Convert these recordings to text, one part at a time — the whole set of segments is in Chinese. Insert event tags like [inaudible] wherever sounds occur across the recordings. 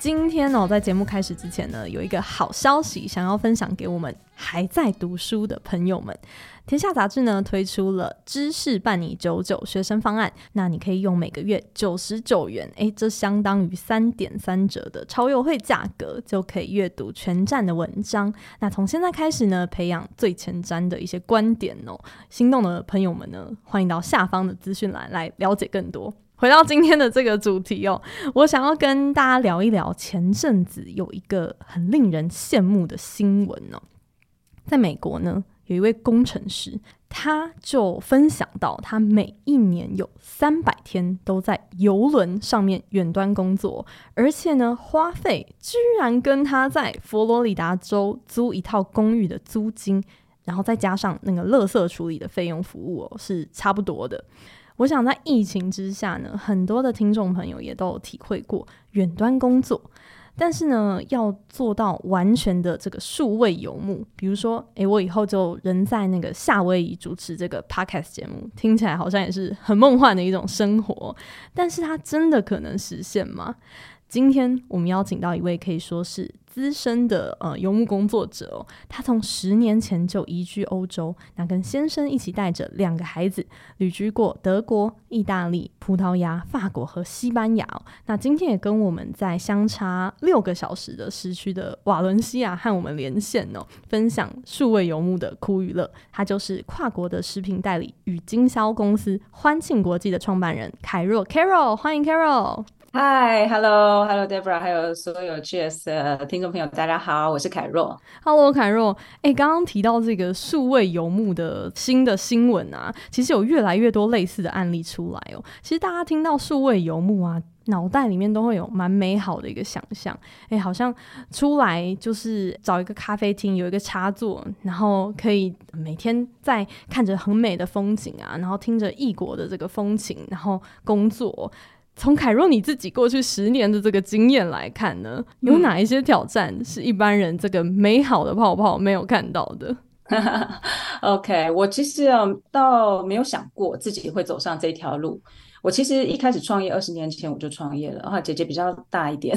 今天呢，在节目开始之前呢，有一个好消息想要分享给我们还在读书的朋友们。天下杂志呢推出了知识伴你九九学生方案，那你可以用每个月九十九元，诶，这相当于三点三折的超优惠价格，就可以阅读全站的文章。那从现在开始呢，培养最前瞻的一些观点哦。心动的朋友们呢，欢迎到下方的资讯栏来了解更多。回到今天的这个主题哦，我想要跟大家聊一聊前阵子有一个很令人羡慕的新闻哦，在美国呢，有一位工程师，他就分享到，他每一年有三百天都在游轮上面远端工作，而且呢，花费居然跟他在佛罗里达州租一套公寓的租金，然后再加上那个垃圾处理的费用服务哦，是差不多的。我想在疫情之下呢，很多的听众朋友也都有体会过远端工作，但是呢，要做到完全的这个数位游牧，比如说，诶，我以后就人在那个夏威夷主持这个 podcast 节目，听起来好像也是很梦幻的一种生活，但是它真的可能实现吗？今天我们邀请到一位可以说是。资深的呃游牧工作者哦，他从十年前就移居欧洲，那跟先生一起带着两个孩子旅居过德国、意大利、葡萄牙、法国和西班牙。那今天也跟我们在相差六个小时的时区的瓦伦西亚和我们连线哦，分享数位游牧的苦与乐。他就是跨国的食品代理与经销公司欢庆国际的创办人凯若 Carol，欢迎 Carol。嗨，Hello，Hello，Deborah，还有所有 Cheers 的听众朋友，大家好，我是凯若。Hello，凯若。哎，刚刚提到这个数位游牧的新的新闻啊，其实有越来越多类似的案例出来哦。其实大家听到数位游牧啊，脑袋里面都会有蛮美好的一个想象，哎，好像出来就是找一个咖啡厅，有一个插座，然后可以每天在看着很美的风景啊，然后听着异国的这个风情，然后工作。从凯若你自己过去十年的这个经验来看呢，有哪一些挑战是一般人这个美好的泡泡没有看到的？[laughs] OK，我其实啊，倒没有想过自己会走上这条路。我其实一开始创业，二十年前我就创业了。啊，姐姐比较大一点，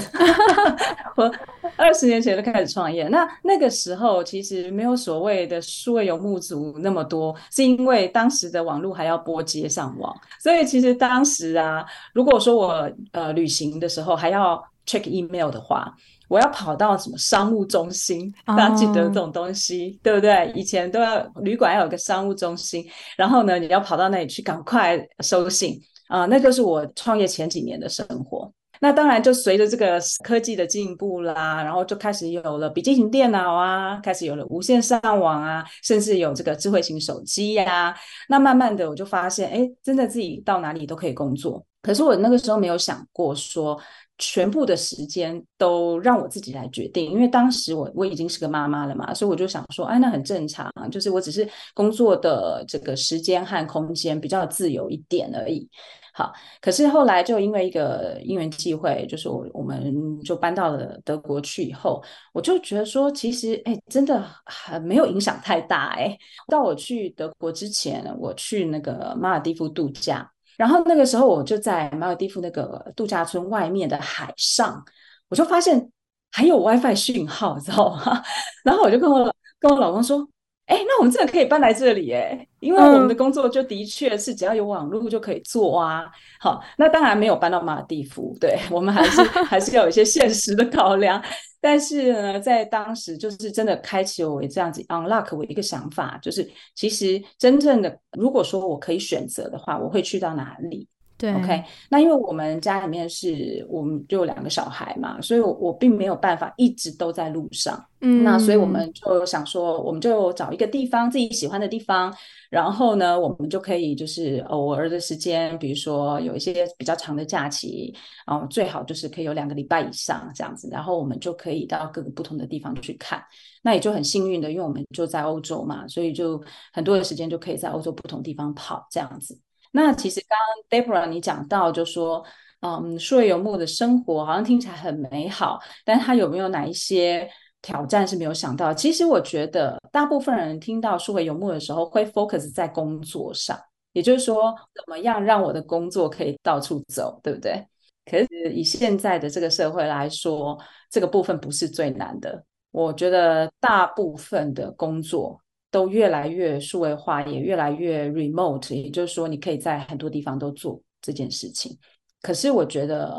我 [laughs] 二十年前就开始创业。那那个时候其实没有所谓的数位游牧族那么多，是因为当时的网络还要拨接上网，所以其实当时啊，如果说我呃旅行的时候还要 check email 的话，我要跑到什么商务中心，大家记得这种东西，oh. 对不对？以前都要旅馆要有个商务中心，然后呢，你要跑到那里去赶快收信。啊、那就是我创业前几年的生活。那当然，就随着这个科技的进步啦，然后就开始有了笔记型电脑啊，开始有了无线上网啊，甚至有这个智慧型手机呀、啊。那慢慢的，我就发现，哎，真的自己到哪里都可以工作。可是我那个时候没有想过说，全部的时间都让我自己来决定，因为当时我我已经是个妈妈了嘛，所以我就想说，哎，那很正常，就是我只是工作的这个时间和空间比较自由一点而已。好，可是后来就因为一个因缘际会，就是我我们就搬到了德国去以后，我就觉得说，其实哎，真的很没有影响太大哎。到我去德国之前，我去那个马尔地夫度假，然后那个时候我就在马尔代夫那个度假村外面的海上，我就发现还有 WiFi 讯号，知道吗？[laughs] 然后我就跟我跟我老公说。哎，那我们真的可以搬来这里哎，因为我们的工作就的确是只要有网络就可以做啊。好，那当然没有搬到马尔地夫，对，我们还是 [laughs] 还是要有一些现实的考量。但是呢，在当时就是真的开启我这样子 unlock 我一个想法，就是其实真正的如果说我可以选择的话，我会去到哪里？对，OK，那因为我们家里面是我们就有两个小孩嘛，所以我我并没有办法一直都在路上。嗯，那所以我们就想说，我们就找一个地方自己喜欢的地方，然后呢，我们就可以就是偶尔的时间，比如说有一些比较长的假期，然后最好就是可以有两个礼拜以上这样子，然后我们就可以到各个不同的地方去看。那也就很幸运的，因为我们就在欧洲嘛，所以就很多的时间就可以在欧洲不同地方跑这样子。那其实刚刚 Deborah 你讲到就说，嗯，数位游牧的生活好像听起来很美好，但它有没有哪一些挑战是没有想到？其实我觉得大部分人听到数位游牧的时候会 focus 在工作上，也就是说，怎么样让我的工作可以到处走，对不对？可是以现在的这个社会来说，这个部分不是最难的。我觉得大部分的工作都越来越数位化，也越来越 remote，也就是说，你可以在很多地方都做这件事情。可是我觉得，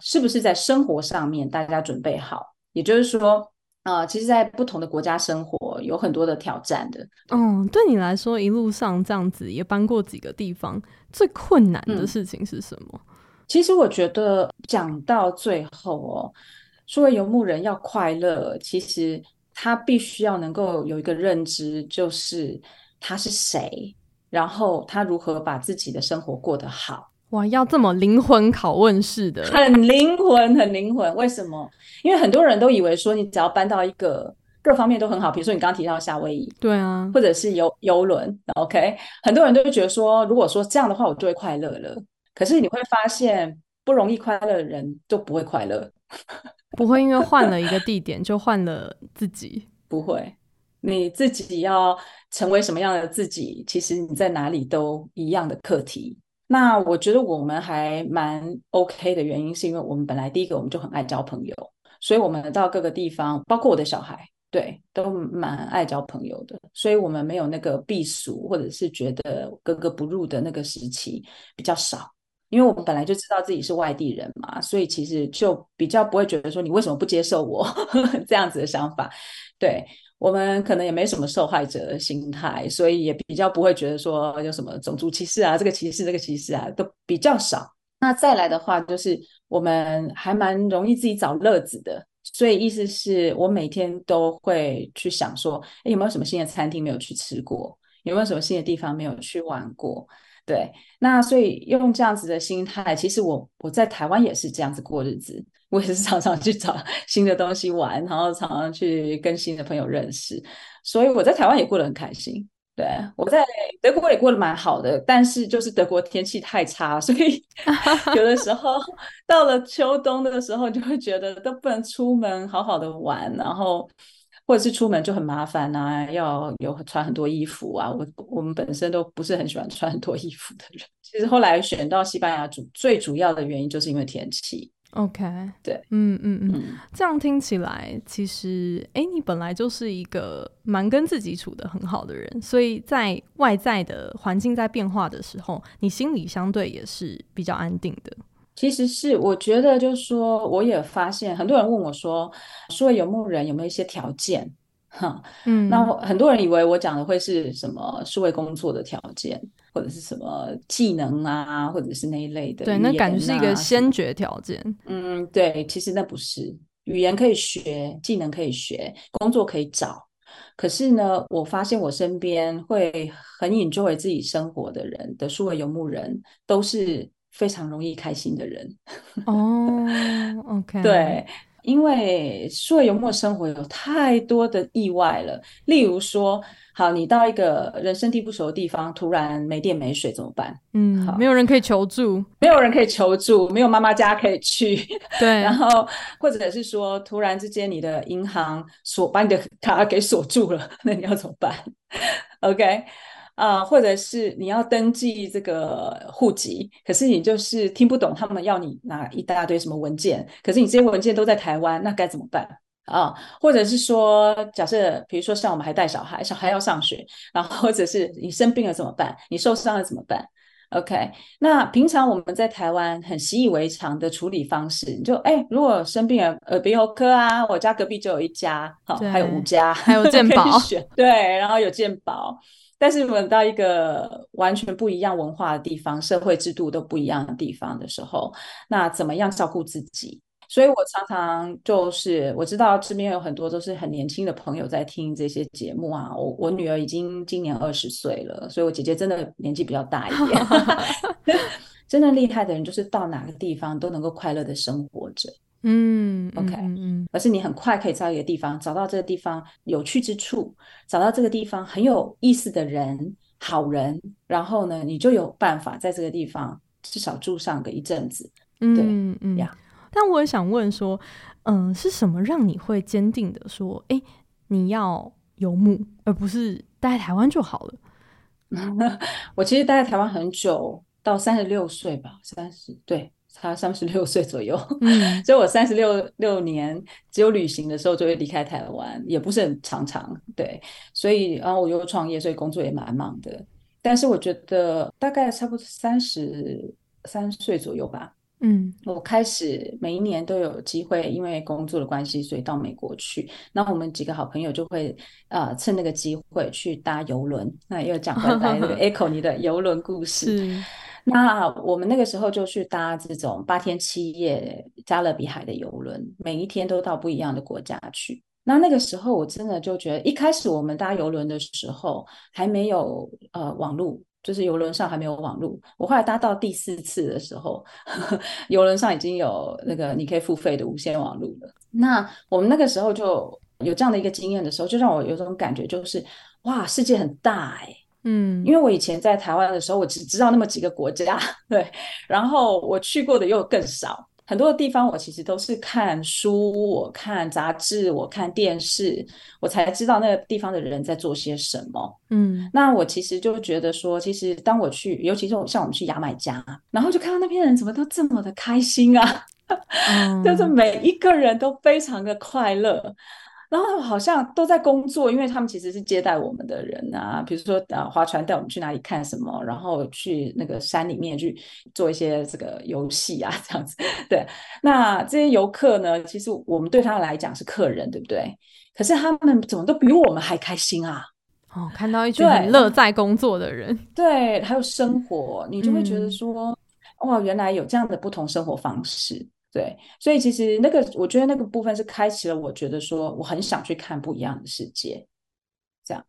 是不是在生活上面大家准备好？也就是说，啊、呃，其实，在不同的国家生活有很多的挑战的。嗯，对你来说，一路上这样子也搬过几个地方，最困难的事情是什么？嗯、其实我觉得讲到最后哦，作为游牧人要快乐，其实他必须要能够有一个认知，就是他是谁，然后他如何把自己的生活过得好。哇，要这么灵魂拷问式的，很灵魂，很灵魂。为什么？因为很多人都以为说，你只要搬到一个各方面都很好，比如说你刚刚提到夏威夷，对啊，或者是游游轮，OK，很多人都会觉得说，如果说这样的话，我就会快乐了。可是你会发现，不容易快乐的人都不会快乐，[laughs] 不会因为换了一个地点就换了自己，不会。你自己要成为什么样的自己，其实你在哪里都一样的课题。那我觉得我们还蛮 OK 的原因，是因为我们本来第一个我们就很爱交朋友，所以我们到各个地方，包括我的小孩，对，都蛮爱交朋友的，所以我们没有那个避暑或者是觉得格格不入的那个时期比较少，因为我们本来就知道自己是外地人嘛，所以其实就比较不会觉得说你为什么不接受我 [laughs] 这样子的想法，对。我们可能也没什么受害者的心态，所以也比较不会觉得说有什么种族歧视啊，这个歧视，这个歧视啊，都比较少。那再来的话，就是我们还蛮容易自己找乐子的，所以意思是我每天都会去想说，诶，有没有什么新的餐厅没有去吃过？有没有什么新的地方没有去玩过？对，那所以用这样子的心态，其实我我在台湾也是这样子过日子。我也是常常去找 [laughs] 新的东西玩，然后常常去跟新的朋友认识，所以我在台湾也过得很开心。对，我在德国也过得蛮好的，但是就是德国天气太差，所以 [laughs] 有的时候到了秋冬的时候，就会觉得都不能出门好好的玩，然后或者是出门就很麻烦啊，要有穿很多衣服啊。我我们本身都不是很喜欢穿很多衣服的人。其实后来选到西班牙主最主要的原因就是因为天气。OK，对，嗯嗯嗯，嗯，这样听起来，其实，哎，你本来就是一个蛮跟自己处的很好的人，所以在外在的环境在变化的时候，你心里相对也是比较安定的。其实是，我觉得就是说，我也发现很多人问我说，数位游牧人有没有一些条件？哈，嗯，那很多人以为我讲的会是什么数位工作的条件，或者是什么技能啊，或者是那一类的、啊。对，那感觉是一个先决条件。嗯，对，其实那不是，语言可以学，技能可以学，工作可以找。可是呢，我发现我身边会很 enjoy 自己生活的人的数位游牧人，都是非常容易开心的人。哦，OK，[laughs] 对。因为数位游牧生活有太多的意外了，例如说，好，你到一个人生地不熟的地方，突然没电没水怎么办？嗯，好，没有人可以求助，没有人可以求助，没有妈妈家可以去。[laughs] 对，然后或者是说，突然之间你的银行锁，把你的卡给锁住了，[laughs] 那你要怎么办？OK。啊、呃，或者是你要登记这个户籍，可是你就是听不懂他们要你拿一大堆什么文件，可是你这些文件都在台湾，那该怎么办啊？或者是说，假设比如说像我们还带小孩，小孩要上学，然后或者是你生病了怎么办？你受伤了怎么办？OK，那平常我们在台湾很习以为常的处理方式，你就哎，如果生病了，耳鼻喉科啊，我家隔壁就有一家，好，还有五家，还有健 [laughs] 保，对，然后有健保。但是，我们到一个完全不一样文化的地方，社会制度都不一样的地方的时候，那怎么样照顾自己？所以我常常就是我知道这边有很多都是很年轻的朋友在听这些节目啊。我我女儿已经今年二十岁了，所以我姐姐真的年纪比较大一点。[laughs] [laughs] 真的厉害的人就是到哪个地方都能够快乐的生活着。嗯，OK，嗯，而是你很快可以在一个地方找到这个地方有趣之处，找到这个地方很有意思的人、好人，然后呢，你就有办法在这个地方至少住上个一阵子。对嗯嗯呀。但我也想问说，嗯、呃，是什么让你会坚定的说，哎，你要游牧，而不是待在台湾就好了？[laughs] 我其实待在台湾很久，到三十六岁吧，三十对。他三十六岁左右，[laughs] 嗯，所以我三十六六年只有旅行的时候就会离开台湾，也不是很常常，对，所以然后我又创业，所以工作也蛮忙的。但是我觉得大概差不多三十三岁左右吧，嗯，我开始每一年都有机会，因为工作的关系，所以到美国去。那我们几个好朋友就会呃趁那个机会去搭邮轮。那又讲回来那个 [laughs] Echo 你的邮轮故事。那我们那个时候就去搭这种八天七夜加勒比海的游轮，每一天都到不一样的国家去。那那个时候我真的就觉得，一开始我们搭游轮的时候还没有呃网络，就是游轮上还没有网络。我后来搭到第四次的时候，呵 [laughs] 呵游轮上已经有那个你可以付费的无线网络了。那我们那个时候就有这样的一个经验的时候，就让我有种感觉，就是哇，世界很大哎、嗯，因为我以前在台湾的时候，我只知道那么几个国家，对，然后我去过的又更少，很多的地方我其实都是看书、我看杂志、我看电视，我才知道那个地方的人在做些什么。嗯，那我其实就觉得说，其实当我去，尤其是像我们去牙买加，然后就看到那边人怎么都这么的开心啊，嗯、[laughs] 就是每一个人都非常的快乐。然后好像都在工作，因为他们其实是接待我们的人啊，比如说啊，划船带我们去哪里看什么，然后去那个山里面去做一些这个游戏啊，这样子。对，那这些游客呢，其实我们对他们来讲是客人，对不对？可是他们怎么都比我们还开心啊！哦，看到一群很乐在工作的人，对，还有生活，你就会觉得说，嗯、哇，原来有这样的不同生活方式。对，所以其实那个，我觉得那个部分是开启了，我觉得说我很想去看不一样的世界，这样。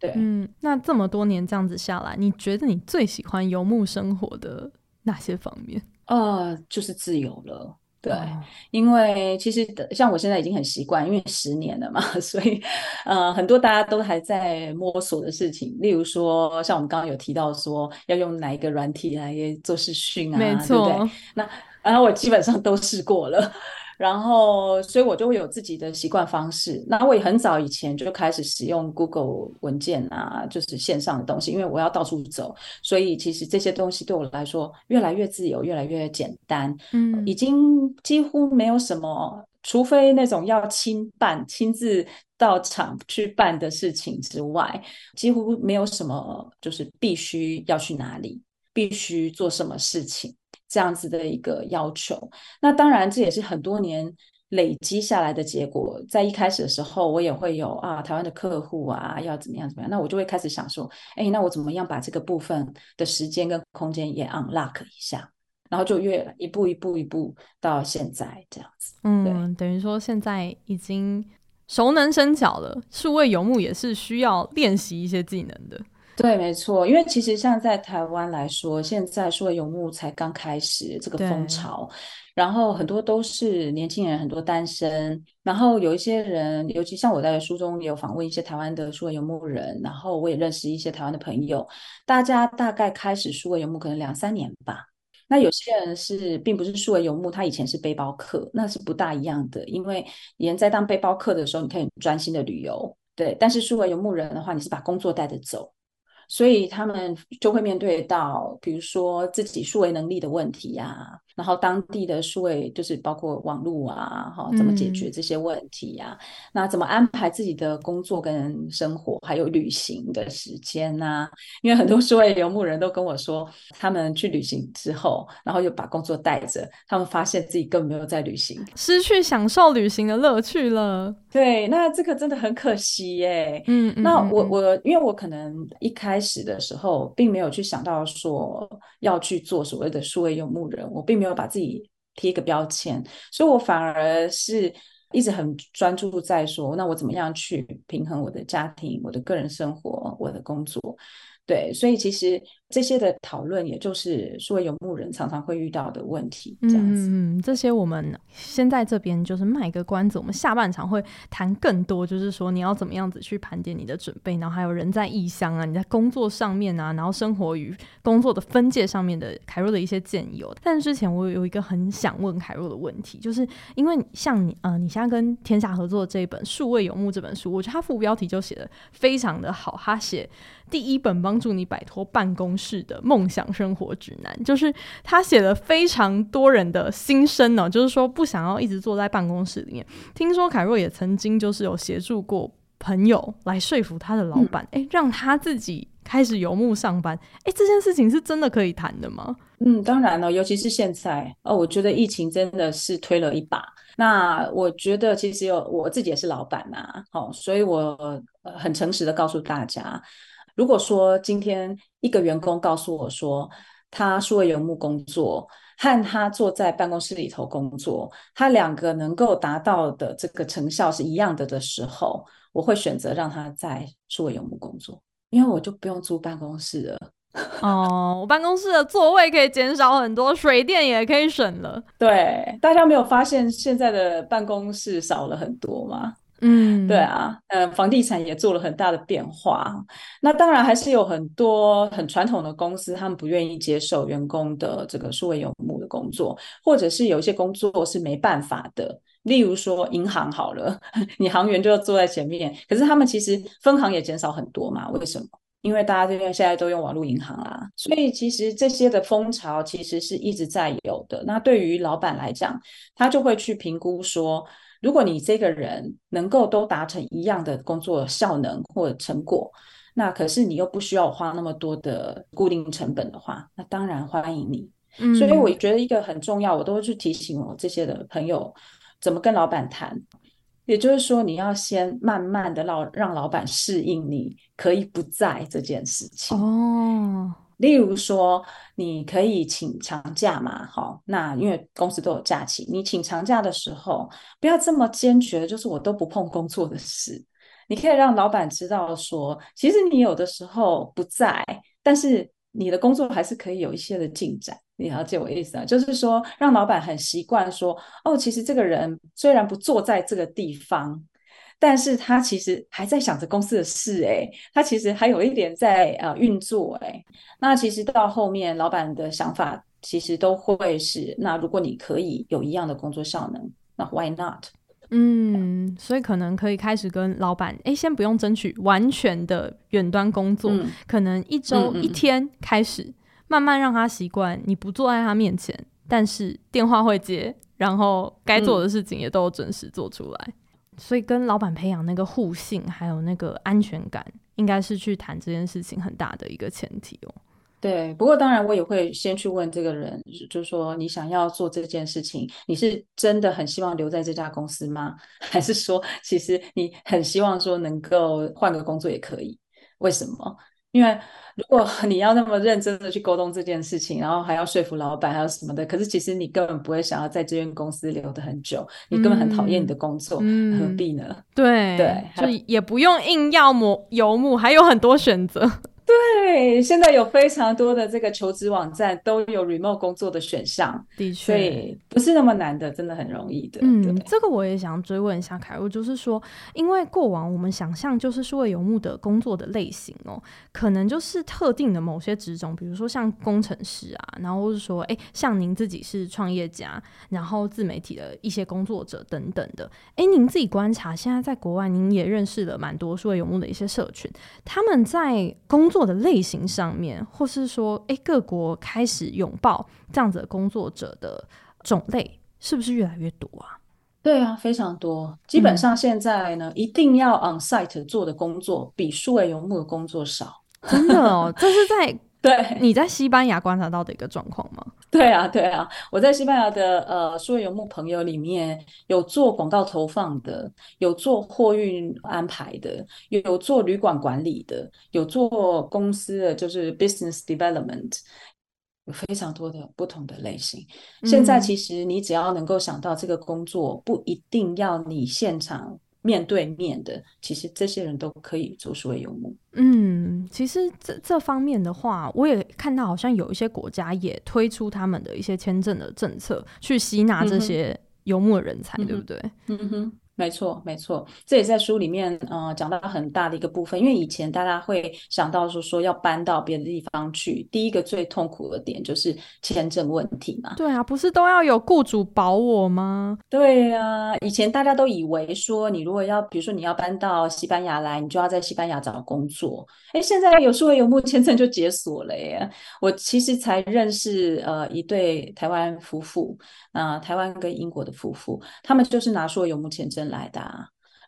对，嗯，那这么多年这样子下来，你觉得你最喜欢游牧生活的哪些方面？呃，就是自由了。对，哦、因为其实像我现在已经很习惯，因为十年了嘛，[laughs] 所以呃，很多大家都还在摸索的事情，例如说像我们刚刚有提到说要用哪一个软体来做视讯啊，没错，对不对？那然后我基本上都试过了，然后所以我就会有自己的习惯方式。那我也很早以前就开始使用 Google 文件啊，就是线上的东西，因为我要到处走，所以其实这些东西对我来说越来越自由，越来越简单。嗯，已经几乎没有什么，除非那种要亲办、亲自到场去办的事情之外，几乎没有什么就是必须要去哪里，必须做什么事情。这样子的一个要求，那当然这也是很多年累积下来的结果。在一开始的时候，我也会有啊，台湾的客户啊，要怎么样怎么样，那我就会开始想说，哎，那我怎么样把这个部分的时间跟空间也 unlock 一下，然后就越一步一步一步到现在这样子。嗯，等于说现在已经熟能生巧了，数位游牧也是需要练习一些技能的。对，没错，因为其实像在台湾来说，现在数位游牧才刚开始这个风潮，然后很多都是年轻人，很多单身，然后有一些人，尤其像我在书中也有访问一些台湾的数位游牧人，然后我也认识一些台湾的朋友，大家大概开始数位游牧可能两三年吧。那有些人是并不是数位游牧，他以前是背包客，那是不大一样的，因为人在当背包客的时候，你可以专心的旅游，对，但是数位游牧人的话，你是把工作带着走。所以他们就会面对到，比如说自己数维能力的问题呀、然后当地的数位就是包括网络啊，哈，怎么解决这些问题呀、啊？嗯、那怎么安排自己的工作跟生活，还有旅行的时间呐、啊？因为很多数位游牧人都跟我说，他们去旅行之后，然后又把工作带着，他们发现自己根本没有在旅行，失去享受旅行的乐趣了。对，那这个真的很可惜耶。嗯，那我我因为我可能一开始的时候并没有去想到说要去做所谓的数位游牧人，我并没有。要把自己贴一个标签，所以我反而是一直很专注在说，那我怎么样去平衡我的家庭、我的个人生活、我的工作。对，所以其实这些的讨论，也就是数位游牧人常常会遇到的问题，这样子。嗯，这些我们先在这边就是卖个关子，我们下半场会谈更多，就是说你要怎么样子去盘点你的准备，然后还有人在异乡啊，你在工作上面啊，然后生活与工作的分界上面的凯若的一些建议。但是之前我有一个很想问凯若的问题，就是因为像你呃，你现在跟天下合作这一本《数位游牧》这本书，我觉得它副标题就写的非常的好，他写。第一本帮助你摆脱办公室的梦想生活指南，就是他写了非常多人的心声呢，就是说不想要一直坐在办公室里面。听说凯若也曾经就是有协助过朋友来说服他的老板，哎、嗯，让他自己开始游牧上班。哎，这件事情是真的可以谈的吗？嗯，当然了，尤其是现在哦，我觉得疫情真的是推了一把。那我觉得其实有我自己也是老板呐、啊，哦，所以我很诚实的告诉大家。如果说今天一个员工告诉我说，他数位游牧工作和他坐在办公室里头工作，他两个能够达到的这个成效是一样的的时候，我会选择让他在数位游牧工作，因为我就不用租办公室了。哦，我办公室的座位可以减少很多，水电也可以省了。对，大家没有发现现在的办公室少了很多吗？嗯，对啊，呃，房地产也做了很大的变化。那当然还是有很多很传统的公司，他们不愿意接受员工的这个数位游牧的工作，或者是有一些工作是没办法的。例如说银行好了，[laughs] 你行员就要坐在前面，可是他们其实分行也减少很多嘛。为什么？因为大家这边现在都用网络银行啦，所以其实这些的风潮其实是一直在有的。那对于老板来讲，他就会去评估说。如果你这个人能够都达成一样的工作效能或成果，那可是你又不需要花那么多的固定成本的话，那当然欢迎你。嗯，所以我觉得一个很重要，我都会去提醒我这些的朋友怎么跟老板谈。也就是说，你要先慢慢的让让老板适应你可以不在这件事情。哦。例如说，你可以请长假嘛？好，那因为公司都有假期，你请长假的时候，不要这么坚决，就是我都不碰工作的事。你可以让老板知道说，其实你有的时候不在，但是你的工作还是可以有一些的进展。你了解我意思啊？就是说，让老板很习惯说，哦，其实这个人虽然不坐在这个地方。但是他其实还在想着公司的事，诶，他其实还有一点在呃运作，诶，那其实到后面老板的想法其实都会是，那如果你可以有一样的工作效能，那 why not？嗯，所以可能可以开始跟老板，诶，先不用争取完全的远端工作，嗯、可能一周一天开始，慢慢让他习惯你不坐在他面前，但是电话会接，然后该做的事情也都有准时做出来。所以跟老板培养那个互信，还有那个安全感，应该是去谈这件事情很大的一个前提哦。对，不过当然我也会先去问这个人，就是说你想要做这件事情，你是真的很希望留在这家公司吗？[laughs] 还是说其实你很希望说能够换个工作也可以？为什么？因为如果 [laughs] 你要那么认真的去沟通这件事情，然后还要说服老板，还有什么的，可是其实你根本不会想要在这间公司留的很久，嗯、你根本很讨厌你的工作，嗯、何必呢？对对，就也不用硬要磨游牧，还有很多选择。对，现在有非常多的这个求职网站都有 remote 工作的选项，的确，所以不是那么难的，真的很容易的。嗯，这个我也想追问一下凯若，就是说，因为过往我们想象就是数位游牧的工作的类型哦，可能就是特定的某些职种，比如说像工程师啊，然后或是说，哎，像您自己是创业家，然后自媒体的一些工作者等等的。哎，您自己观察，现在在国外，您也认识了蛮多数位游牧的一些社群，他们在工作做的类型上面，或是说，诶，各国开始拥抱这样子的工作者的种类，是不是越来越多啊？对啊，非常多。基本上现在呢，嗯、一定要 on site 做的工作，比数位游牧的工作少。真的哦，这是在。[laughs] 对，你在西班牙观察到的一个状况吗？对啊，对啊，我在西班牙的呃数位游牧朋友里面有做广告投放的，有做货运安排的，有做旅馆管理的，有做公司的就是 business development，有非常多的不同的类型。现在其实你只要能够想到这个工作，不一定要你现场。面对面的，其实这些人都可以做所谓游牧。嗯，其实这这方面的话，我也看到好像有一些国家也推出他们的一些签证的政策，去吸纳这些游牧的人才，嗯、对不对？嗯哼。没错，没错，这也在书里面，呃，讲到很大的一个部分。因为以前大家会想到说，说要搬到别的地方去，第一个最痛苦的点就是签证问题嘛。对啊，不是都要有雇主保我吗？对啊，以前大家都以为说，你如果要，比如说你要搬到西班牙来，你就要在西班牙找工作。哎，现在有数位游牧签证就解锁了耶！我其实才认识呃一对台湾夫妇，啊、呃，台湾跟英国的夫妇，他们就是拿数位游牧签证来的，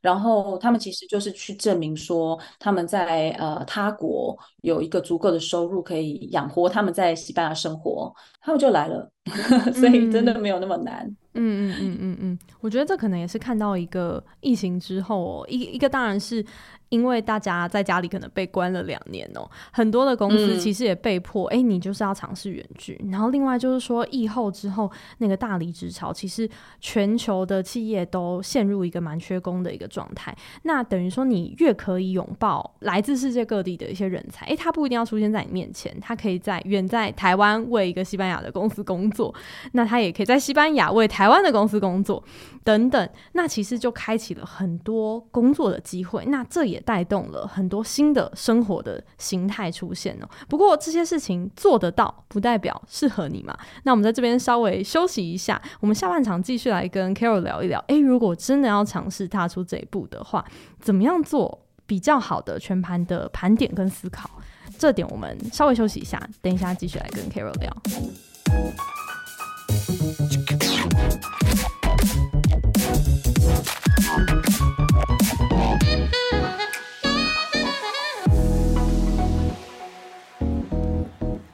然后他们其实就是去证明说他们在呃他国有一个足够的收入可以养活他们在西班牙生活，他们就来了，[laughs] 所以真的没有那么难。嗯嗯嗯嗯嗯，我觉得这可能也是看到一个疫情之后，哦一一个当然是。因为大家在家里可能被关了两年哦、喔，很多的公司其实也被迫，哎、嗯欸，你就是要尝试远距。然后另外就是说，疫后之后那个大离职潮，其实全球的企业都陷入一个蛮缺工的一个状态。那等于说，你越可以拥抱来自世界各地的一些人才，哎、欸，他不一定要出现在你面前，他可以在远在台湾为一个西班牙的公司工作，那他也可以在西班牙为台湾的公司工作，等等。那其实就开启了很多工作的机会。那这也带动了很多新的生活的形态出现哦。不过这些事情做得到，不代表适合你嘛。那我们在这边稍微休息一下，我们下半场继续来跟 Carol 聊一聊。诶，如果真的要尝试踏出这一步的话，怎么样做比较好的全盘的盘点跟思考？这点我们稍微休息一下，等一下继续来跟 Carol 聊。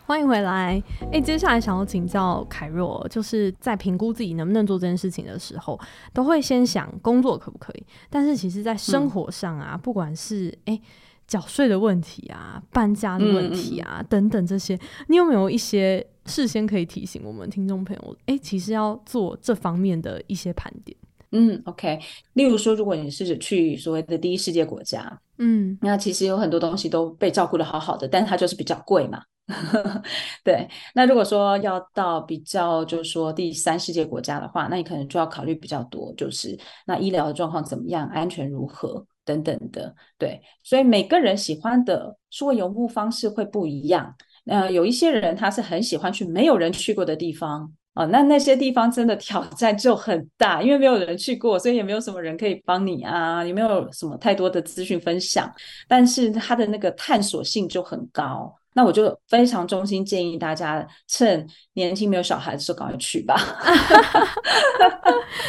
欢迎回来。哎，接下来想要请教凯若，就是在评估自己能不能做这件事情的时候，都会先想工作可不可以？但是其实，在生活上啊，嗯、不管是哎缴税的问题啊、搬家的问题啊、嗯、等等这些，你有没有一些事先可以提醒我们听众朋友？诶，其实要做这方面的一些盘点。嗯，OK。例如说，如果你是去所谓的第一世界国家，嗯，那其实有很多东西都被照顾得好好的，但是它就是比较贵嘛。[laughs] 对，那如果说要到比较，就是说第三世界国家的话，那你可能就要考虑比较多，就是那医疗的状况怎么样，安全如何等等的。对，所以每个人喜欢的数位游牧方式会不一样。呃，有一些人他是很喜欢去没有人去过的地方啊，那那些地方真的挑战就很大，因为没有人去过，所以也没有什么人可以帮你啊，也没有什么太多的资讯分享，但是它的那个探索性就很高。那我就非常衷心建议大家，趁年轻没有小孩的时候赶快去吧。[laughs]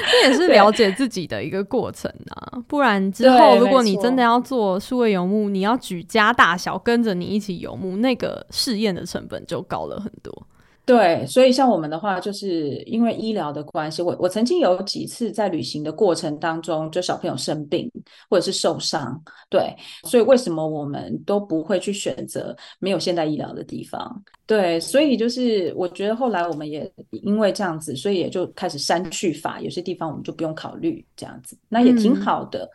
这也是了解自己的一个过程啊，不然之后如果你真的要做数位游牧，你要举家大小跟着你一起游牧，那个试验的成本就高了很多。对，所以像我们的话，就是因为医疗的关系，我我曾经有几次在旅行的过程当中，就小朋友生病或者是受伤，对，所以为什么我们都不会去选择没有现代医疗的地方？对，所以就是我觉得后来我们也因为这样子，所以也就开始删去法，有些地方我们就不用考虑这样子，那也挺好的。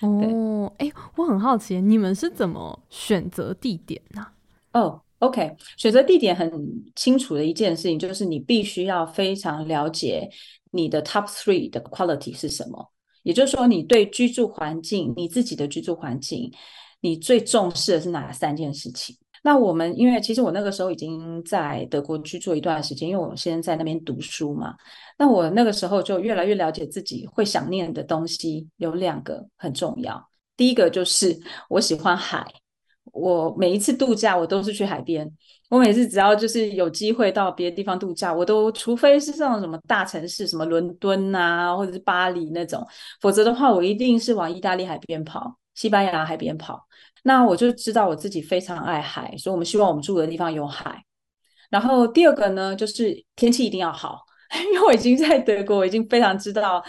嗯、对，哦，哎，我很好奇，你们是怎么选择地点呢？哦。OK，选择地点很清楚的一件事情，就是你必须要非常了解你的 top three 的 quality 是什么。也就是说，你对居住环境，你自己的居住环境，你最重视的是哪三件事情？那我们因为其实我那个时候已经在德国居住一段时间，因为我现在在那边读书嘛。那我那个时候就越来越了解自己会想念的东西，有两个很重要。第一个就是我喜欢海。我每一次度假，我都是去海边。我每次只要就是有机会到别的地方度假，我都除非是这种什么大城市，什么伦敦啊，或者是巴黎那种，否则的话，我一定是往意大利海边跑，西班牙海边跑。那我就知道我自己非常爱海，所以我们希望我们住的地方有海。然后第二个呢，就是天气一定要好。[laughs] 因为我已经在德国，我已经非常知道，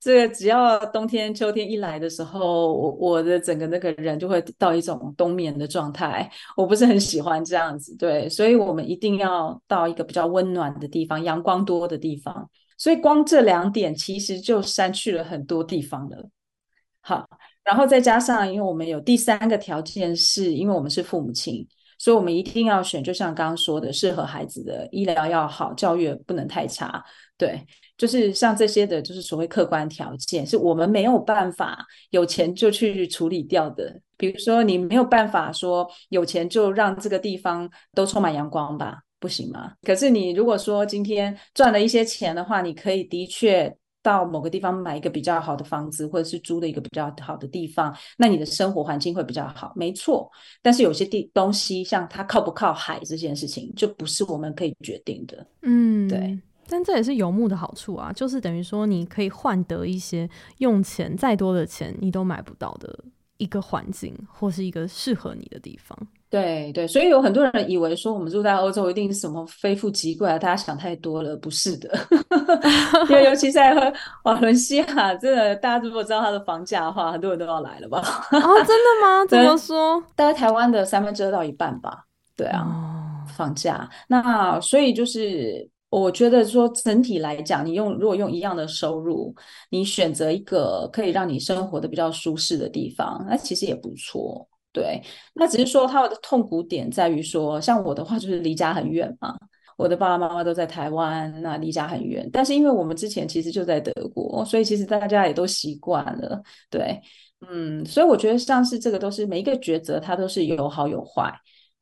这个只要冬天、秋天一来的时候，我我的整个那个人就会到一种冬眠的状态。我不是很喜欢这样子，对，所以我们一定要到一个比较温暖的地方，阳光多的地方。所以光这两点其实就删去了很多地方了。好，然后再加上，因为我们有第三个条件，是因为我们是父母亲。所以，我们一定要选，就像刚刚说的，适合孩子的医疗要好，教育不能太差。对，就是像这些的，就是所谓客观条件，是我们没有办法有钱就去处理掉的。比如说，你没有办法说有钱就让这个地方都充满阳光吧，不行吗？可是你如果说今天赚了一些钱的话，你可以的确。到某个地方买一个比较好的房子，或者是租的一个比较好的地方，那你的生活环境会比较好，没错。但是有些地东西，像它靠不靠海这件事情，就不是我们可以决定的。嗯，对。但这也是游牧的好处啊，就是等于说你可以换得一些用钱再多的钱你都买不到的一个环境，或是一个适合你的地方。对对，所以有很多人以为说我们住在欧洲一定是什么非富即贵啊，大家想太多了，不是的。[laughs] 因为尤其在瓦伦西亚，真的大家如果知道它的房价的话，很多人都要来了吧？哦，真的吗？[laughs] 怎么说？大概台湾的三分之二到一半吧。对啊，哦、房价。那所以就是我觉得说整体来讲，你用如果用一样的收入，你选择一个可以让你生活的比较舒适的地方，那其实也不错。对，那只是说他的痛苦点在于说，像我的话就是离家很远嘛，我的爸爸妈妈都在台湾，那离家很远。但是因为我们之前其实就在德国，所以其实大家也都习惯了。对，嗯，所以我觉得像是这个都是每一个抉择，它都是有好有坏。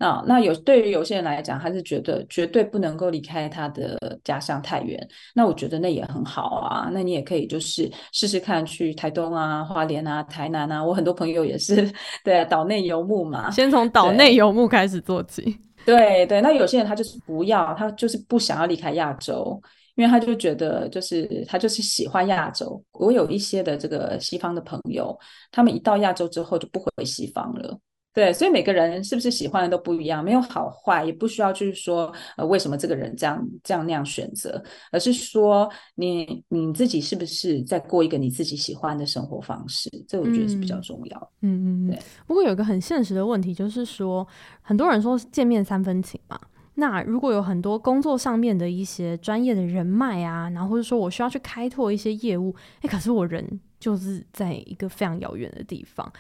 那那有对于有些人来讲，他是觉得绝对不能够离开他的家乡太远。那我觉得那也很好啊。那你也可以就是试试看去台东啊、花莲啊、台南啊。我很多朋友也是 [laughs] 对啊，岛内游牧嘛，先从岛内游牧开始做起。对 [laughs] 对，对，那有些人他就是不要，他就是不想要离开亚洲，因为他就觉得就是他就是喜欢亚洲。我有一些的这个西方的朋友，他们一到亚洲之后就不回西方了。对，所以每个人是不是喜欢的都不一样，没有好坏，也不需要去说呃为什么这个人这样这样那样选择，而是说你你自己是不是在过一个你自己喜欢的生活方式，这我觉得是比较重要。嗯嗯嗯。对。不过有一个很现实的问题，就是说很多人说见面三分情嘛，那如果有很多工作上面的一些专业的人脉啊，然后或者说我需要去开拓一些业务，哎，可是我人就是在一个非常遥远的地方。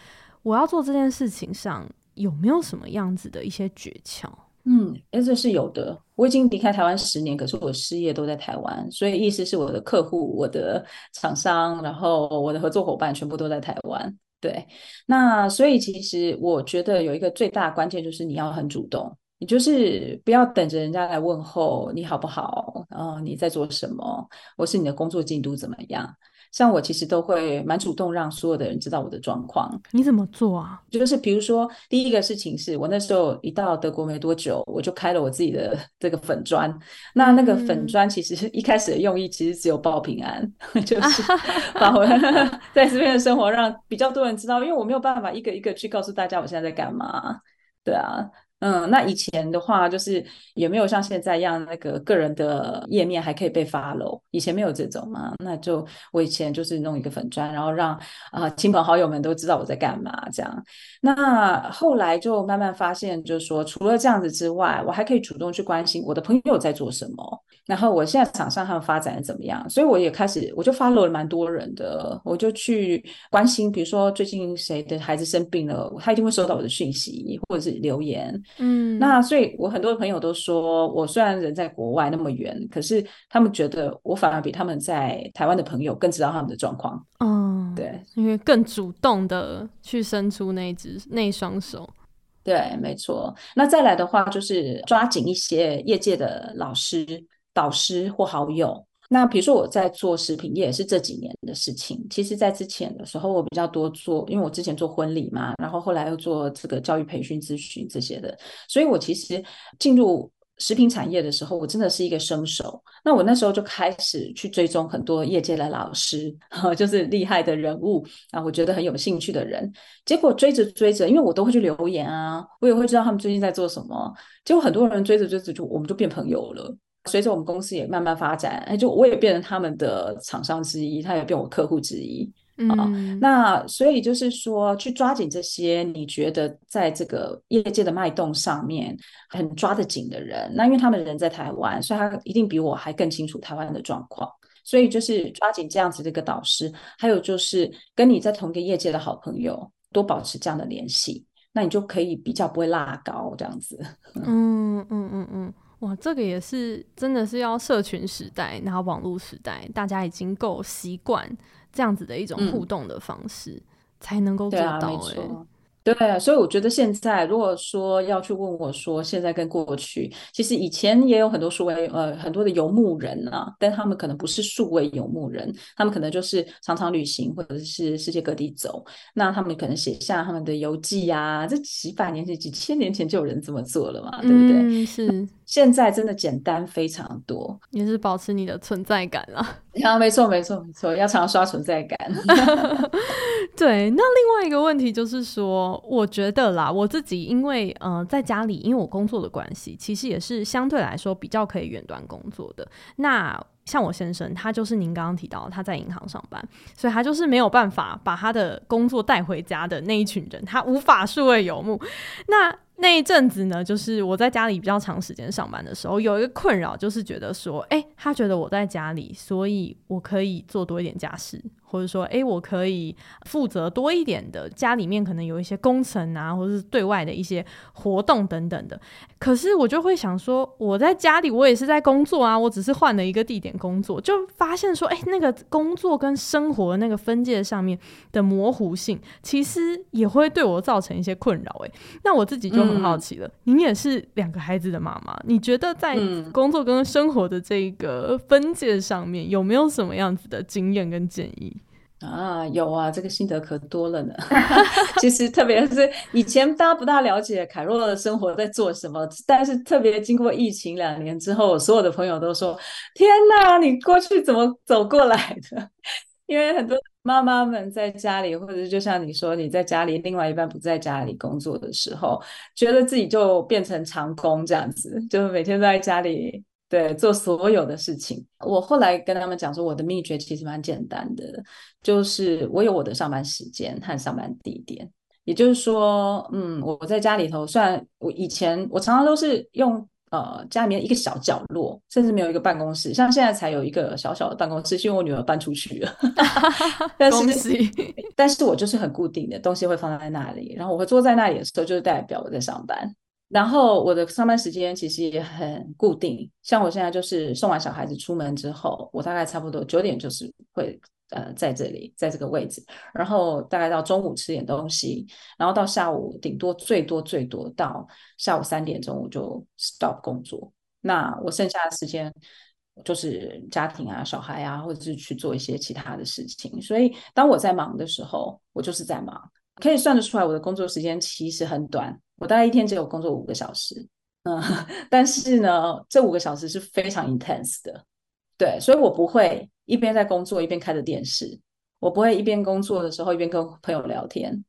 我要做这件事情上有没有什么样子的一些诀窍？嗯，哎，这是有的。我已经离开台湾十年，可是我的事业都在台湾，所以意思是我的客户、我的厂商，然后我的合作伙伴全部都在台湾。对，那所以其实我觉得有一个最大关键就是你要很主动，你就是不要等着人家来问候你好不好，然后你在做什么，或是你的工作进度怎么样。像我其实都会蛮主动，让所有的人知道我的状况。你怎么做啊？就是比如说，第一个事情是我那时候一到德国没多久，我就开了我自己的 [laughs] 这个粉专。那那个粉专其实一开始的用意其实只有报平安，嗯、[laughs] 就是把我 [laughs] 在这边的生活让比较多人知道，因为我没有办法一个一个去告诉大家我现在在干嘛。对啊。嗯，那以前的话就是也没有像现在一样那个个人的页面还可以被 follow，以前没有这种嘛，那就我以前就是弄一个粉砖，然后让啊、亲朋好友们都知道我在干嘛这样。那后来就慢慢发现，就是说除了这样子之外，我还可以主动去关心我的朋友在做什么，然后我现在场上他们发展的怎么样，所以我也开始我就 follow 了蛮多人的，我就去关心，比如说最近谁的孩子生病了，他一定会收到我的讯息或者是留言。嗯，那所以，我很多朋友都说，我虽然人在国外那么远，可是他们觉得我反而比他们在台湾的朋友更知道他们的状况。嗯，对，因为更主动的去伸出那只那一双手。对，没错。那再来的话，就是抓紧一些业界的老师、导师或好友。那比如说我在做食品业也是这几年的事情。其实，在之前的时候，我比较多做，因为我之前做婚礼嘛，然后后来又做这个教育培训咨询这些的，所以我其实进入食品产业的时候，我真的是一个生手。那我那时候就开始去追踪很多业界的老师，[laughs] 就是厉害的人物啊，我觉得很有兴趣的人。结果追着追着，因为我都会去留言啊，我也会知道他们最近在做什么。结果很多人追着追着就我们就变朋友了。随着我们公司也慢慢发展，哎，就我也变成他们的厂商之一，他也变我客户之一。啊、那所以就是说，去抓紧这些你觉得在这个业界的脉动上面很抓得紧的人，那因为他们人在台湾，所以他一定比我还更清楚台湾的状况，所以就是抓紧这样子的一个导师，还有就是跟你在同一个业界的好朋友多保持这样的联系，那你就可以比较不会落高这样子。嗯嗯嗯嗯，哇，这个也是真的是要社群时代，然后网络时代，大家已经够习惯。这样子的一种互动的方式，嗯、才能够做到、欸。对，所以我觉得现在如果说要去问我说，现在跟过去，其实以前也有很多数位呃很多的游牧人啊，但他们可能不是数位游牧人，他们可能就是常常旅行或者是世界各地走，那他们可能写下他们的游记啊，这几百年前、几千年前就有人这么做了嘛，对不对？嗯、是。现在真的简单非常多，也是保持你的存在感啊。[laughs] 啊，没错，没错，没错，要常常刷存在感。[laughs] 对，那另外一个问题就是说，我觉得啦，我自己因为呃在家里，因为我工作的关系，其实也是相对来说比较可以远端工作的。那像我先生，他就是您刚刚提到他在银行上班，所以他就是没有办法把他的工作带回家的那一群人，他无法数位游牧。那那一阵子呢，就是我在家里比较长时间上班的时候，有一个困扰，就是觉得说，哎、他觉得我在家里，所以我可以做多一点家事。或者说，哎，我可以负责多一点的家里面，可能有一些工程啊，或者是对外的一些活动等等的。可是我就会想说，我在家里，我也是在工作啊，我只是换了一个地点工作，就发现说，哎，那个工作跟生活那个分界上面的模糊性，其实也会对我造成一些困扰。哎，那我自己就很好奇了，嗯、您也是两个孩子的妈妈，你觉得在工作跟生活的这个分界上面，有没有什么样子的经验跟建议？啊，有啊，这个心得可多了呢。[laughs] 其实特别是以前大家不大了解凯洛的生活在做什么，但是特别经过疫情两年之后，所有的朋友都说：“天哪，你过去怎么走过来的？”因为很多妈妈们在家里，或者就像你说，你在家里，另外一半不在家里工作的时候，觉得自己就变成长工这样子，就每天都在家里。对，做所有的事情。我后来跟他们讲说，我的秘诀其实蛮简单的，就是我有我的上班时间和上班地点。也就是说，嗯，我在家里头，虽然我以前我常常都是用呃家里面一个小角落，甚至没有一个办公室，像现在才有一个小小的办公室，是因为我女儿搬出去了。[laughs] 但是！但是我就是很固定的东西会放在那里，然后我会坐在那里的时候，就是代表我在上班。然后我的上班时间其实也很固定，像我现在就是送完小孩子出门之后，我大概差不多九点就是会呃在这里，在这个位置，然后大概到中午吃点东西，然后到下午顶多最多最多到下午三点钟我就 stop 工作，那我剩下的时间就是家庭啊、小孩啊，或者是去做一些其他的事情。所以当我在忙的时候，我就是在忙，可以算得出来我的工作时间其实很短。我大概一天只有工作五个小时，嗯，[laughs] 但是呢，这五个小时是非常 intense 的，对，所以我不会一边在工作一边开着电视，我不会一边工作的时候一边跟朋友聊天，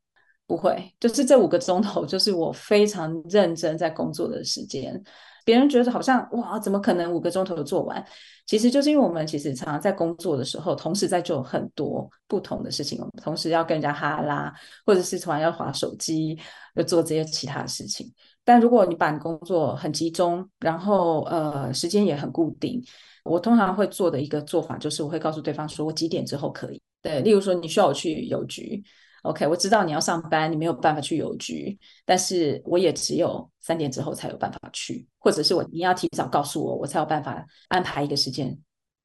不会，就是这五个钟头就是我非常认真在工作的时间。别人觉得好像哇，怎么可能五个钟头做完？其实就是因为我们其实常常在工作的时候，同时在做很多不同的事情。我们同时要跟人家哈拉，或者是突然要滑手机，要做这些其他事情。但如果你把工作很集中，然后呃时间也很固定，我通常会做的一个做法就是，我会告诉对方说我几点之后可以。对，例如说你需要我去邮局。OK，我知道你要上班，你没有办法去邮局，但是我也只有三点之后才有办法去，或者是我你要提早告诉我，我才有办法安排一个时间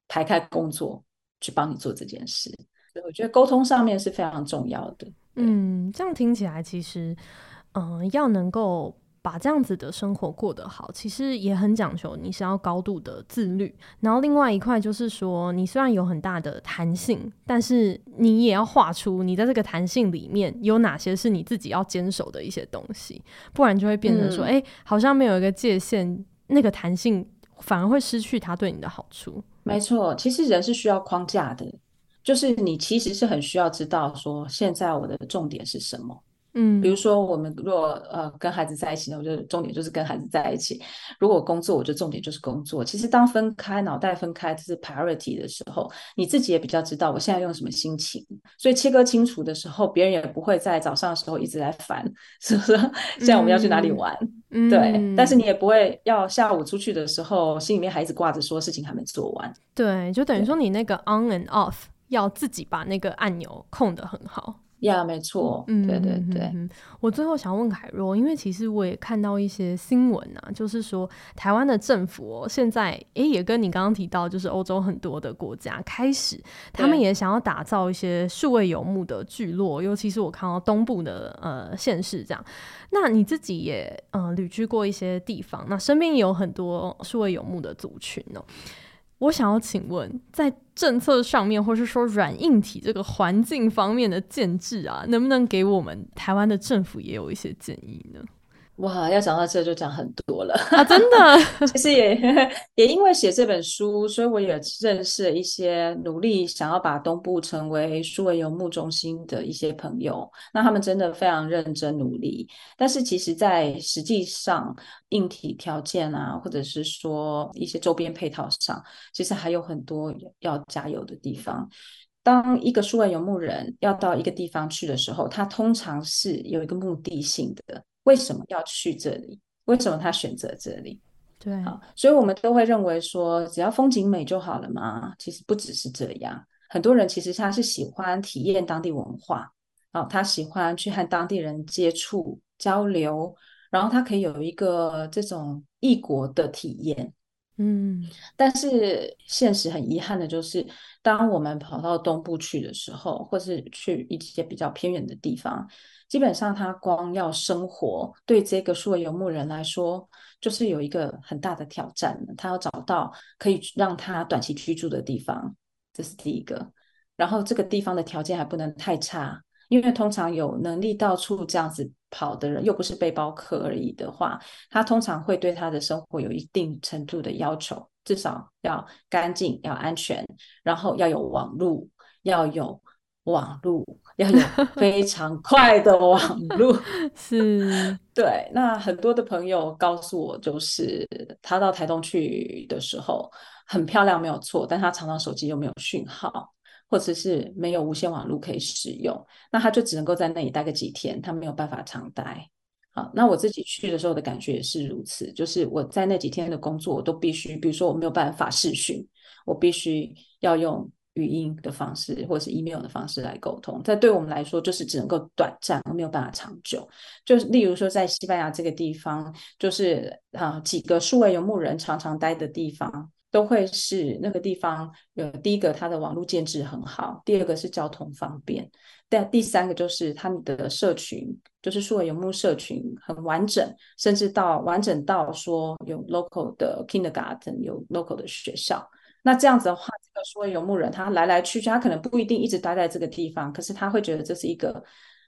排开工作去帮你做这件事。所以我觉得沟通上面是非常重要的。嗯，这样听起来其实，嗯、要能够。把这样子的生活过得好，其实也很讲求，你是要高度的自律。然后另外一块就是说，你虽然有很大的弹性，但是你也要画出你在这个弹性里面有哪些是你自己要坚守的一些东西，不然就会变成说，哎、嗯欸，好像没有一个界限，那个弹性反而会失去它对你的好处。没错，其实人是需要框架的，就是你其实是很需要知道说，现在我的重点是什么。嗯，比如说我们如果呃跟孩子在一起呢，我就重点就是跟孩子在一起；如果工作，我就重点就是工作。其实当分开脑袋分开，就是 priority 的时候，你自己也比较知道我现在用什么心情。所以切割清楚的时候，别人也不会在早上的时候一直来烦，是不是？现在我们要去哪里玩？嗯、对，但是你也不会要下午出去的时候，心里面还一直挂着说事情还没做完。对，就等于说你那个 on and off 要自己把那个按钮控得很好。呀，yeah, 没错，嗯，对对对。我最后想问凯若，因为其实我也看到一些新闻啊，就是说台湾的政府哦，现在诶也跟你刚刚提到，就是欧洲很多的国家开始，他们也想要打造一些数位游牧的聚落，尤其是我看到东部的呃县市这样。那你自己也呃旅居过一些地方，那身边也有很多数位游牧的族群哦。我想要请问，在政策上面，或是说软硬体这个环境方面的建制啊，能不能给我们台湾的政府也有一些建议呢？哇，要讲到这就讲很多了啊！真的，[laughs] 其实也也因为写这本书，所以我也认识了一些努力想要把东部成为数位游牧中心的一些朋友。那他们真的非常认真努力，但是其实，在实际上硬体条件啊，或者是说一些周边配套上，其实还有很多要加油的地方。当一个数位游牧人要到一个地方去的时候，他通常是有一个目的性的。为什么要去这里？为什么他选择这里？对，好，所以我们都会认为说，只要风景美就好了嘛。其实不只是这样，很多人其实他是喜欢体验当地文化，啊，他喜欢去和当地人接触交流，然后他可以有一个这种异国的体验。嗯，但是现实很遗憾的就是，当我们跑到东部去的时候，或是去一些比较偏远的地方。基本上，他光要生活，对这个数位游牧人来说，就是有一个很大的挑战。他要找到可以让他短期居住的地方，这是第一个。然后，这个地方的条件还不能太差，因为通常有能力到处这样子跑的人，又不是背包客而已的话，他通常会对他的生活有一定程度的要求，至少要干净、要安全，然后要有网路，要有。网路要有 [laughs] 非常快的网路，是 [laughs] 对。那很多的朋友告诉我，就是他到台东去的时候很漂亮，没有错，但他常常手机又没有讯号，或者是没有无线网路可以使用，那他就只能够在那里待个几天，他没有办法常待。好，那我自己去的时候的感觉也是如此，就是我在那几天的工作，我都必须，比如说我没有办法视讯，我必须要用。语音的方式或者是 email 的方式来沟通，这对我们来说就是只能够短暂，没有办法长久。就是例如说，在西班牙这个地方，就是啊几个数位游牧人常常待的地方，都会是那个地方有第一个它的网络建制很好，第二个是交通方便，但第三个就是他们的社群，就是数位游牧社群很完整，甚至到完整到说有 local 的 kindergarten，有 local 的学校。那这样子的话，这个数位游牧人他来来去去，他可能不一定一直待在这个地方，可是他会觉得这是一个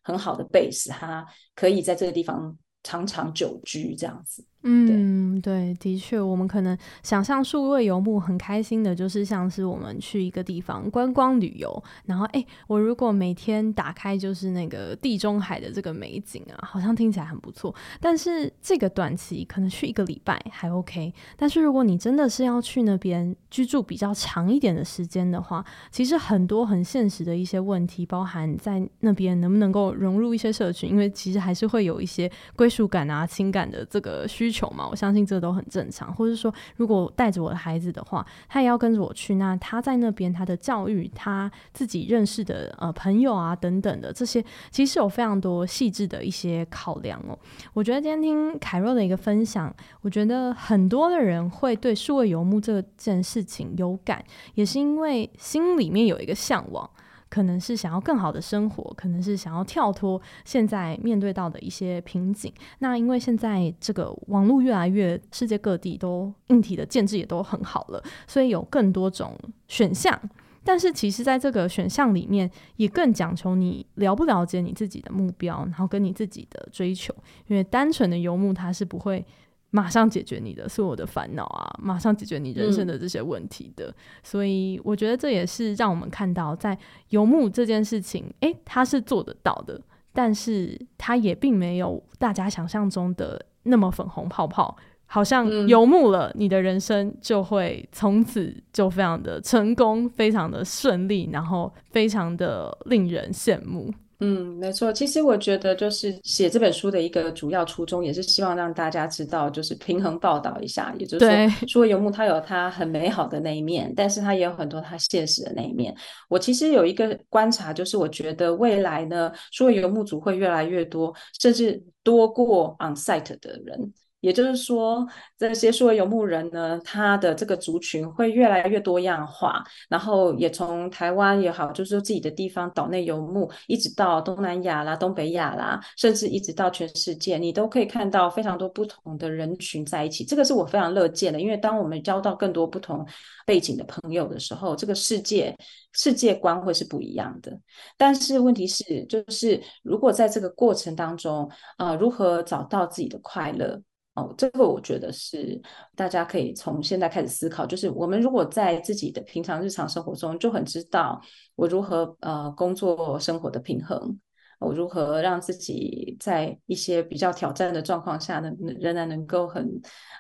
很好的 base，他可以在这个地方长长久居这样子。嗯，对，的确，我们可能想象数位游牧很开心的，就是像是我们去一个地方观光旅游，然后哎，我如果每天打开就是那个地中海的这个美景啊，好像听起来很不错。但是这个短期可能去一个礼拜还 OK，但是如果你真的是要去那边居住比较长一点的时间的话，其实很多很现实的一些问题，包含在那边能不能够融入一些社群，因为其实还是会有一些归属感啊、情感的这个需。需求嘛，我相信这都很正常。或者说，如果带着我的孩子的话，他也要跟着我去。那他在那边，他的教育，他自己认识的呃朋友啊等等的这些，其实有非常多细致的一些考量哦。我觉得今天听凯若的一个分享，我觉得很多的人会对数位游牧这件事情有感，也是因为心里面有一个向往。可能是想要更好的生活，可能是想要跳脱现在面对到的一些瓶颈。那因为现在这个网络越来越，世界各地都硬体的建制也都很好了，所以有更多种选项。但是其实，在这个选项里面，也更讲求你了不了解你自己的目标，然后跟你自己的追求。因为单纯的游牧，它是不会。马上解决你的所有的烦恼啊！马上解决你人生的这些问题的，嗯、所以我觉得这也是让我们看到，在游牧这件事情，诶，他是做得到的。但是他也并没有大家想象中的那么粉红泡泡。好像游牧了，你的人生就会从此就非常的成功，非常的顺利，然后非常的令人羡慕。嗯，没错。其实我觉得，就是写这本书的一个主要初衷，也是希望让大家知道，就是平衡报道一下，也就是说，数位游牧它有它很美好的那一面，但是它也有很多它现实的那一面。我其实有一个观察，就是我觉得未来呢，数位游牧族会越来越多，甚至多过 on site 的人。也就是说，这些数位游牧人呢，他的这个族群会越来越多样化，然后也从台湾也好，就是说自己的地方岛内游牧，一直到东南亚啦、东北亚啦，甚至一直到全世界，你都可以看到非常多不同的人群在一起。这个是我非常乐见的，因为当我们交到更多不同背景的朋友的时候，这个世界世界观会是不一样的。但是问题是，就是如果在这个过程当中，啊、呃，如何找到自己的快乐？哦，这个我觉得是大家可以从现在开始思考，就是我们如果在自己的平常日常生活中就很知道我如何呃工作生活的平衡，我如何让自己在一些比较挑战的状况下呢，仍然能够很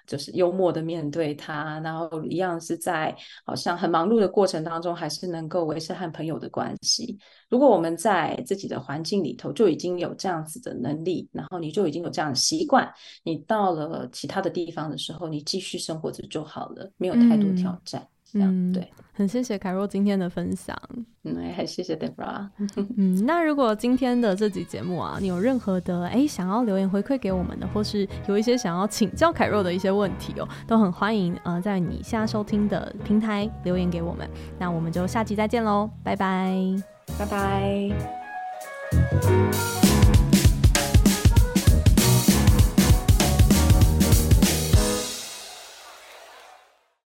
就是幽默的面对它，然后一样是在好像很忙碌的过程当中，还是能够维持和朋友的关系。如果我们在自己的环境里头就已经有这样子的能力，然后你就已经有这样的习惯，你到了其他的地方的时候，你继续生活着就好了，没有太多挑战。嗯这样对，很谢谢凯若今天的分享。嗯，还谢谢 Deborah。[laughs] 嗯，那如果今天的这集节目啊，你有任何的哎想要留言回馈给我们的，或是有一些想要请教凯若的一些问题哦，都很欢迎呃在你现在收听的平台留言给我们。那我们就下期再见喽，拜拜，拜拜。